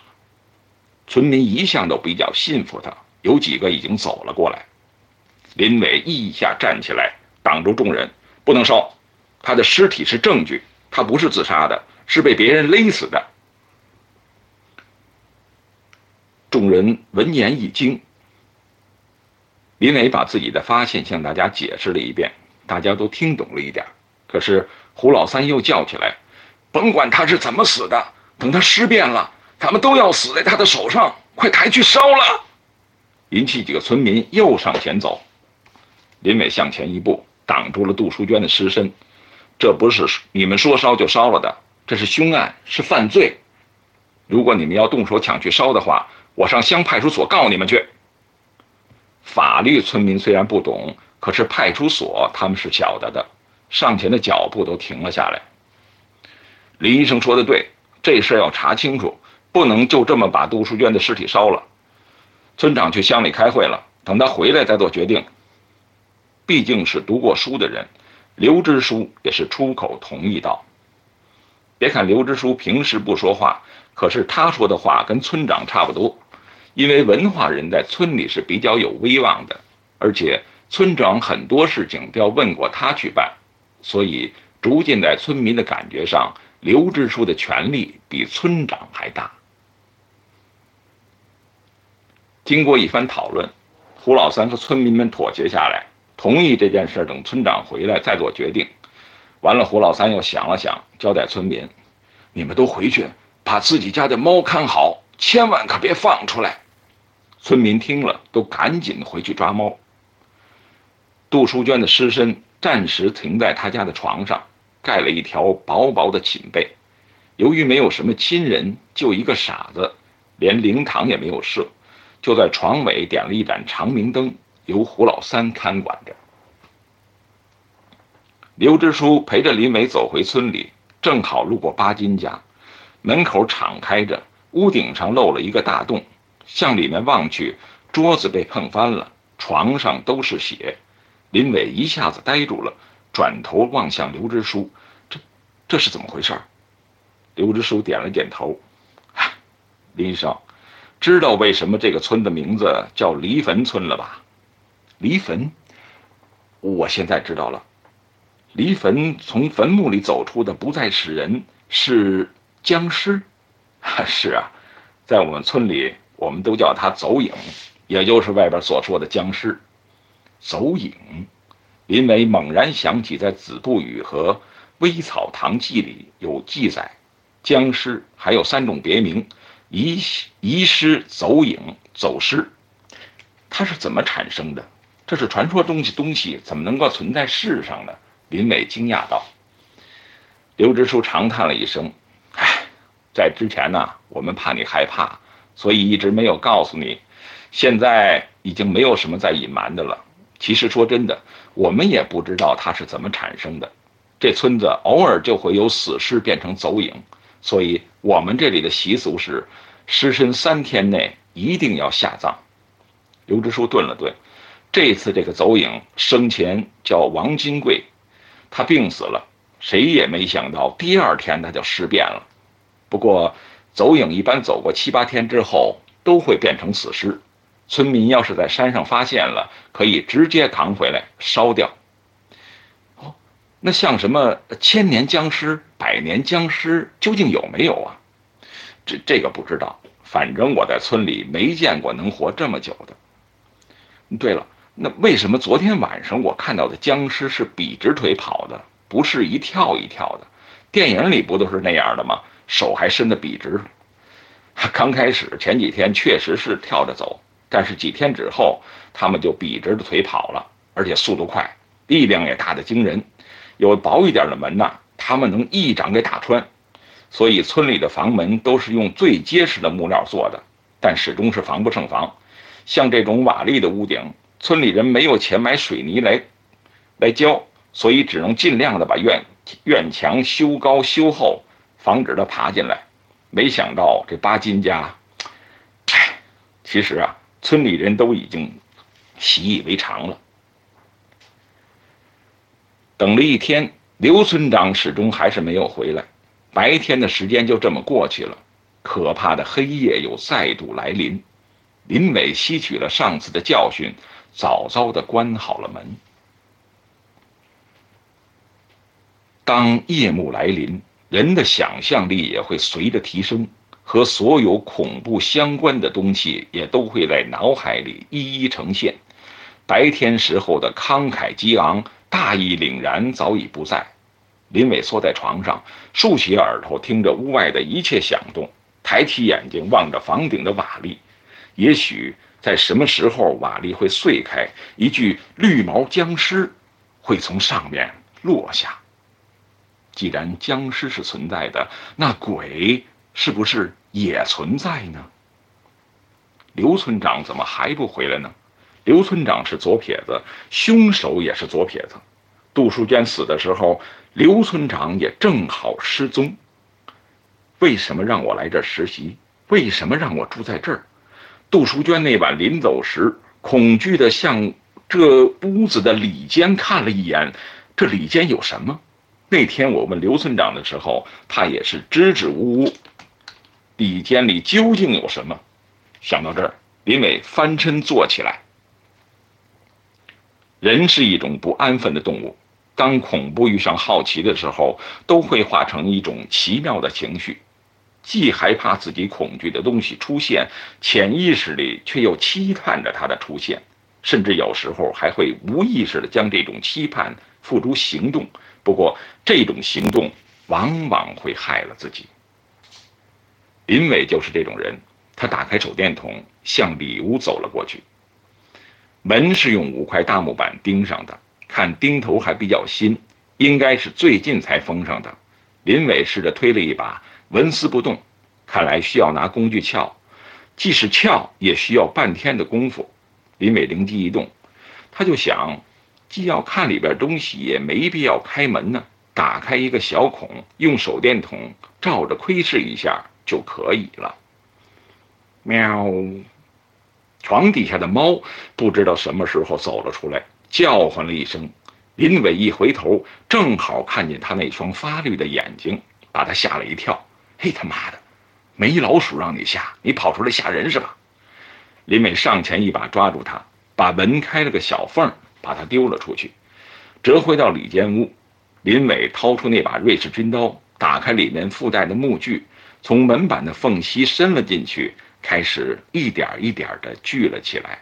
村民一向都比较信服他，有几个已经走了过来。林伟一下站起来。挡住众人，不能烧，他的尸体是证据，他不是自杀的，是被别人勒死的。众人闻言一惊。林伟把自己的发现向大家解释了一遍，大家都听懂了一点，可是胡老三又叫起来：“甭管他是怎么死的，等他尸变了，咱们都要死在他的手上！快抬去烧了！”引起几个村民又上前走。林伟向前一步，挡住了杜淑娟的尸身。这不是你们说烧就烧了的，这是凶案，是犯罪。如果你们要动手抢去烧的话，我上乡派出所告你们去。法律村民虽然不懂，可是派出所他们是晓得的。上前的脚步都停了下来。林医生说的对，这事要查清楚，不能就这么把杜淑娟的尸体烧了。村长去乡里开会了，等他回来再做决定。毕竟是读过书的人，刘支书也是出口同意道。别看刘支书平时不说话，可是他说的话跟村长差不多。因为文化人在村里是比较有威望的，而且村长很多事情都要问过他去办，所以逐渐在村民的感觉上，刘支书的权力比村长还大。经过一番讨论，胡老三和村民们妥协下来，同意这件事等村长回来再做决定。完了，胡老三又想了想，交代村民：“你们都回去，把自己家的猫看好，千万可别放出来。”村民听了，都赶紧回去抓猫。杜淑娟的尸身暂时停在他家的床上，盖了一条薄薄的寝被。由于没有什么亲人，就一个傻子，连灵堂也没有设，就在床尾点了一盏长明灯，由胡老三看管着。刘支书陪着林伟走回村里，正好路过巴金家，门口敞开着，屋顶上漏了一个大洞。向里面望去，桌子被碰翻了，床上都是血。林伟一下子呆住了，转头望向刘支书：“这，这是怎么回事？”刘支书点了点头：“林医生，知道为什么这个村的名字叫离坟村了吧？离坟，我现在知道了。离坟从坟墓里走出的不再是人，是僵尸。是啊，在我们村里。”我们都叫他走影，也就是外边所说的僵尸。走影，林伟猛然想起，在《子不语》和《微草堂记》里有记载，僵尸还有三种别名：遗遗失、走影、走失。它是怎么产生的？这是传说中的东西，怎么能够存在世上呢？林伟惊讶道。刘支书长叹了一声：“唉，在之前呢，我们怕你害怕。”所以一直没有告诉你，现在已经没有什么再隐瞒的了。其实说真的，我们也不知道它是怎么产生的。这村子偶尔就会有死尸变成走影，所以我们这里的习俗是，尸身三天内一定要下葬。刘支书顿了顿，这次这个走影生前叫王金贵，他病死了，谁也没想到第二天他就尸变了。不过。走影一般走过七八天之后都会变成死尸，村民要是在山上发现了，可以直接扛回来烧掉。那像什么千年僵尸、百年僵尸究竟有没有啊？这这个不知道，反正我在村里没见过能活这么久的。对了，那为什么昨天晚上我看到的僵尸是笔直腿跑的，不是一跳一跳的？电影里不都是那样的吗？手还伸得笔直，刚开始前几天确实是跳着走，但是几天之后，他们就笔直的腿跑了，而且速度快，力量也大得惊人。有薄一点的门呐，他们能一掌给打穿。所以村里的房门都是用最结实的木料做的，但始终是防不胜防。像这种瓦砾的屋顶，村里人没有钱买水泥来来浇，所以只能尽量的把院院墙修高修厚。防止他爬进来，没想到这巴金家，其实啊，村里人都已经习以为常了。等了一天，刘村长始终还是没有回来，白天的时间就这么过去了，可怕的黑夜又再度来临。林伟吸取了上次的教训，早早的关好了门。当夜幕来临。人的想象力也会随着提升，和所有恐怖相关的东西也都会在脑海里一一呈现。白天时候的慷慨激昂、大义凛然早已不在，林伟缩在床上，竖起耳朵听着屋外的一切响动，抬起眼睛望着房顶的瓦砾。也许在什么时候瓦砾会碎开，一具绿毛僵尸会从上面落下。既然僵尸是存在的，那鬼是不是也存在呢？刘村长怎么还不回来呢？刘村长是左撇子，凶手也是左撇子。杜淑娟死的时候，刘村长也正好失踪。为什么让我来这儿实习？为什么让我住在这儿？杜淑娟那晚临走时，恐惧地向这屋子的里间看了一眼。这里间有什么？那天我问刘村长的时候，他也是支支吾吾。里间里究竟有什么？想到这儿，林伟翻身坐起来。人是一种不安分的动物，当恐怖遇上好奇的时候，都会化成一种奇妙的情绪，既害怕自己恐惧的东西出现，潜意识里却又期盼着它的出现，甚至有时候还会无意识的将这种期盼付诸行动。不过，这种行动往往会害了自己。林伟就是这种人，他打开手电筒，向里屋走了过去。门是用五块大木板钉上的，看钉头还比较新，应该是最近才封上的。林伟试着推了一把，纹丝不动，看来需要拿工具撬，即使撬也需要半天的功夫。林伟灵机一动，他就想。既要看里边东西，也没必要开门呢。打开一个小孔，用手电筒照着窥视一下就可以了。喵！床底下的猫不知道什么时候走了出来，叫唤了一声。林伟一回头，正好看见他那双发绿的眼睛，把他吓了一跳。嘿，他妈的，没老鼠让你吓，你跑出来吓人是吧？林伟上前一把抓住他，把门开了个小缝。把他丢了出去，折回到里间屋。林伟掏出那把瑞士军刀，打开里面附带的木锯，从门板的缝隙伸了进去，开始一点一点的聚了起来。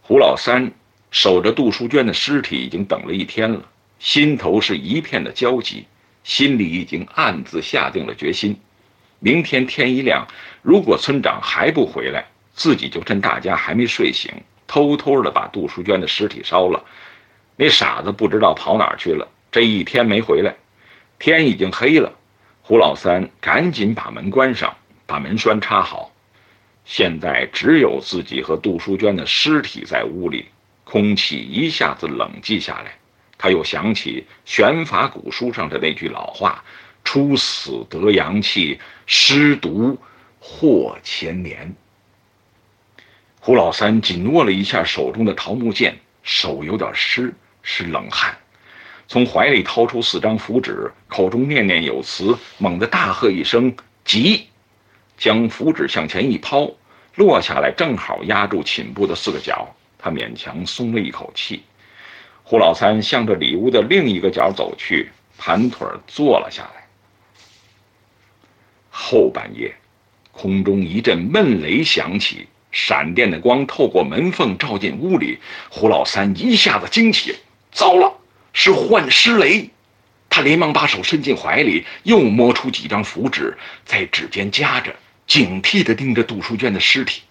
胡老三守着杜淑娟的尸体已经等了一天了，心头是一片的焦急，心里已经暗自下定了决心：明天天一亮，如果村长还不回来，自己就趁大家还没睡醒。偷偷的把杜淑娟的尸体烧了，那傻子不知道跑哪儿去了。这一天没回来，天已经黑了。胡老三赶紧把门关上，把门栓插好。现在只有自己和杜淑娟的尸体在屋里，空气一下子冷寂下来。他又想起玄法古书上的那句老话：“初死得阳气，尸毒祸千年。”胡老三紧握了一下手中的桃木剑，手有点湿，是冷汗。从怀里掏出四张符纸，口中念念有词，猛地大喝一声：“急！”将符纸向前一抛，落下来正好压住寝部的四个角。他勉强松了一口气。胡老三向着里屋的另一个角走去，盘腿坐了下来。后半夜，空中一阵闷雷响起。闪电的光透过门缝照进屋里，胡老三一下子惊起，糟了，是幻尸雷！他连忙把手伸进怀里，又摸出几张符纸，在指尖夹着，警惕地盯着杜淑娟的尸体，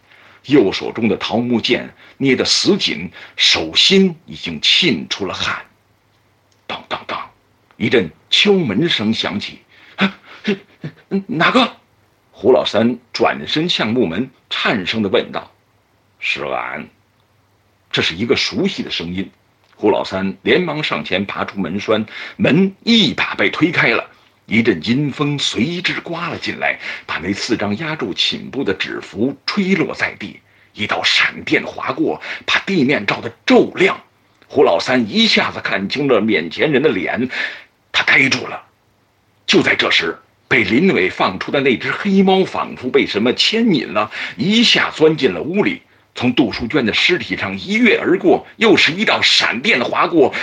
右手中的桃木剑捏得死紧，手心已经沁出了汗。当当当，一阵敲门声响起，啊，哪个？胡老三转身向木门，颤声地问道：“是俺。”这是一个熟悉的声音。胡老三连忙上前拔出门栓，门一把被推开了，一阵阴风随之刮了进来，把那四张压住寝部的纸符吹落在地。一道闪电划过，把地面照得骤亮。胡老三一下子看清了面前人的脸，他呆住了。就在这时。被林伟放出的那只黑猫仿佛被什么牵引了，一下钻进了屋里，从杜淑娟的尸体上一跃而过，又是一道闪电划过，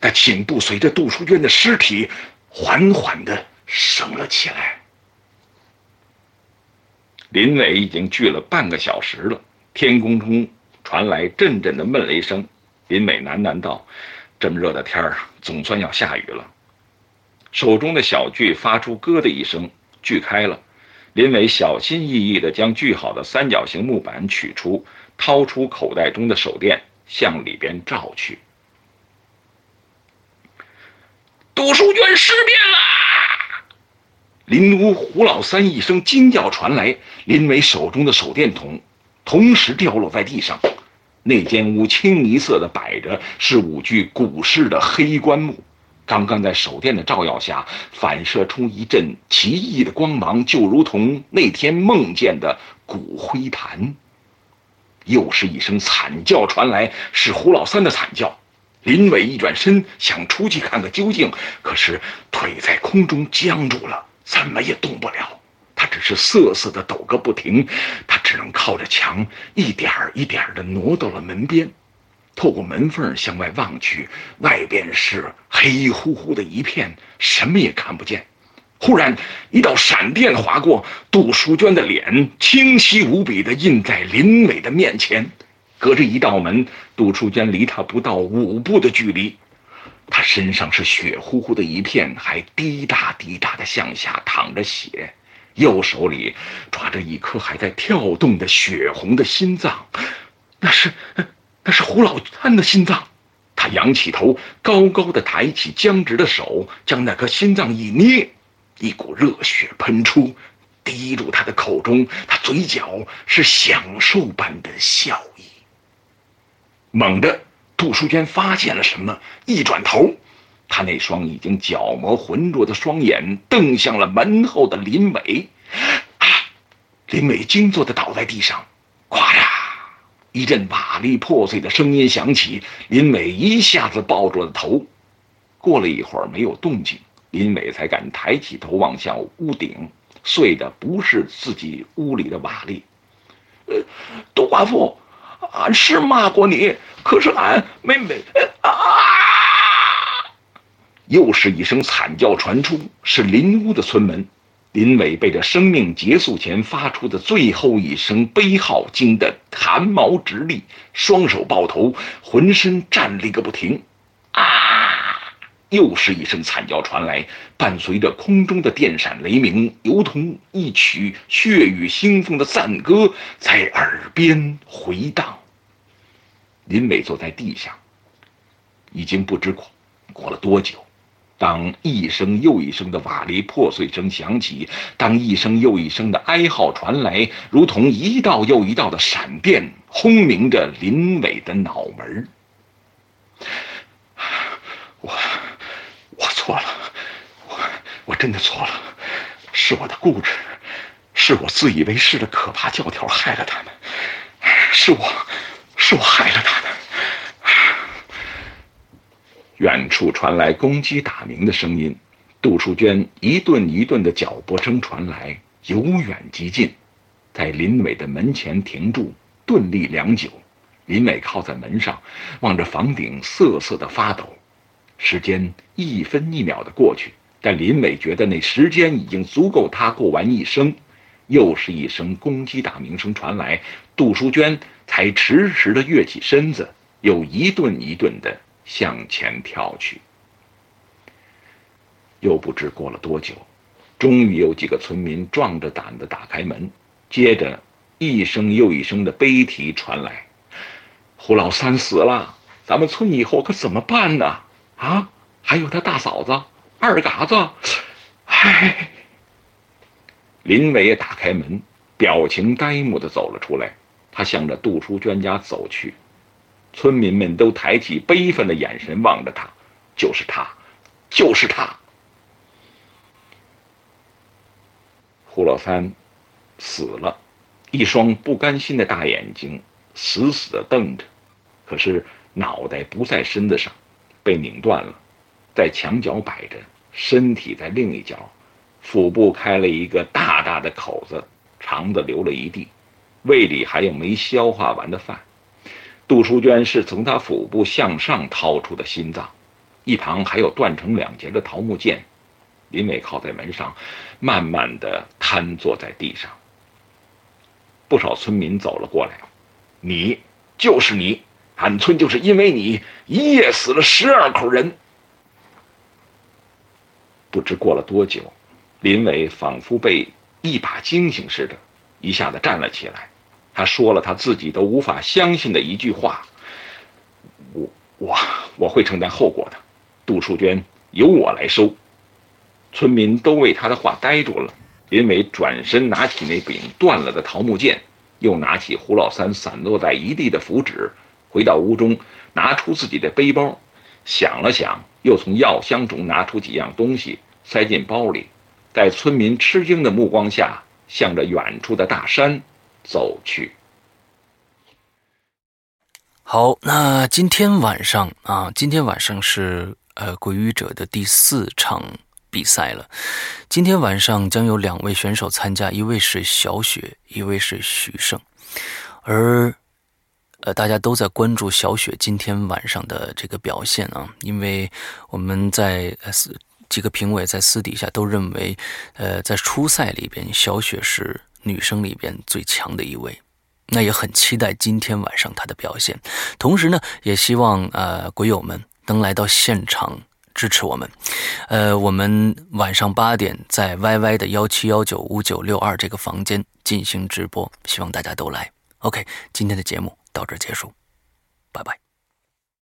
那颈部随着杜淑娟的尸体缓缓地升了起来。林伟已经锯了半个小时了，天空中传来阵阵的闷雷声。林伟喃喃道：“这么热的天儿，总算要下雨了。手中的小锯发出“咯”的一声，锯开了。林伟小心翼翼地将锯好的三角形木板取出，掏出口袋中的手电，向里边照去。杜书娟尸变啦！林屋胡老三一声惊叫传来，林伟手中的手电筒同时掉落在地上。那间屋清一色的摆着是五具古式的黑棺木。刚刚在手电的照耀下，反射出一阵奇异的光芒，就如同那天梦见的骨灰坛。又是一声惨叫传来，是胡老三的惨叫。林伟一转身想出去看个究竟，可是腿在空中僵住了，怎么也动不了。他只是瑟瑟的抖个不停，他只能靠着墙一点儿一点儿的挪到了门边。透过门缝向外望去，外边是黑乎乎的一片，什么也看不见。忽然，一道闪电划过，杜淑娟的脸清晰无比地印在林伟的面前。隔着一道门，杜淑娟离他不到五步的距离。他身上是血乎乎的一片，还滴答滴答地向下淌着血，右手里抓着一颗还在跳动的血红的心脏，那是。那是胡老三的心脏，他仰起头，高高的抬起僵直的手，将那颗心脏一捏，一股热血喷出，滴入他的口中。他嘴角是享受般的笑意。猛地，杜淑娟发现了什么，一转头，他那双已经角膜浑浊的双眼瞪向了门后的林伟。啊！林伟惊坐的倒在地上，咵嚓。一阵瓦砾破碎的声音响起，林伟一下子抱住了头。过了一会儿没有动静，林伟才敢抬起头望向屋顶，碎的不是自己屋里的瓦砾。呃，杜寡妇，俺是骂过你，可是俺没没啊！又是一声惨叫传出，是邻屋的村门。林伟被这生命结束前发出的最后一声悲号惊得汗毛直立，双手抱头，浑身战栗个不停。啊！又是一声惨叫传来，伴随着空中的电闪雷鸣，如同一曲血雨腥风的赞歌在耳边回荡。林伟坐在地上，已经不知过过了多久。当一声又一声的瓦砾破碎声响起，当一声又一声的哀嚎传来，如同一道又一道的闪电轰鸣着林伟的脑门我，我错了，我我真的错了，是我的固执，是我自以为是的可怕教条害了他们，是我，是我害了他们。远处传来公鸡打鸣的声音，杜淑娟一顿一顿的脚步声传来，由远及近，在林伟的门前停住，顿立良久。林伟靠在门上，望着房顶瑟瑟的发抖。时间一分一秒的过去，但林伟觉得那时间已经足够他过完一生。又是一声公鸡打鸣声传来，杜淑娟才迟迟的跃起身子，又一顿一顿的。向前跳去，又不知过了多久，终于有几个村民壮着胆子打开门，接着一声又一声的悲啼传来：“胡老三死了，咱们村以后可怎么办呢？啊，还有他大嫂子二嘎子，唉。”林伟打开门，表情呆木的走了出来，他向着杜淑娟家走去。村民们都抬起悲愤的眼神望着他，就是他，就是他。胡老三死了，一双不甘心的大眼睛死死的瞪着，可是脑袋不在身子上，被拧断了，在墙角摆着，身体在另一角，腹部开了一个大大的口子，肠子流了一地，胃里还有没消化完的饭。杜淑娟是从他腹部向上掏出的心脏，一旁还有断成两截的桃木剑。林伟靠在门上，慢慢的瘫坐在地上。不少村民走了过来，你就是你，俺村就是因为你一夜死了十二口人。不知过了多久，林伟仿佛被一把惊醒似的，一下子站了起来。他说了他自己都无法相信的一句话：“我我我会承担后果的，杜淑娟由我来收。”村民都为他的话呆住了。林伟转身拿起那柄断了的桃木剑，又拿起胡老三散落在一地的符纸，回到屋中，拿出自己的背包，想了想，又从药箱中拿出几样东西，塞进包里，在村民吃惊的目光下，向着远处的大山走去。好，那今天晚上啊，今天晚上是呃鬼语者的第四场。比赛了，今天晚上将有两位选手参加，一位是小雪，一位是许胜，而呃，大家都在关注小雪今天晚上的这个表现啊，因为我们在私几个评委在私底下都认为，呃，在初赛里边，小雪是女生里边最强的一位，那也很期待今天晚上她的表现，同时呢，也希望呃鬼友们能来到现场。支持我们，呃，我们晚上八点在 YY 的幺七幺九五九六二这个房间进行直播，希望大家都来。OK，今天的节目到这结束，拜拜。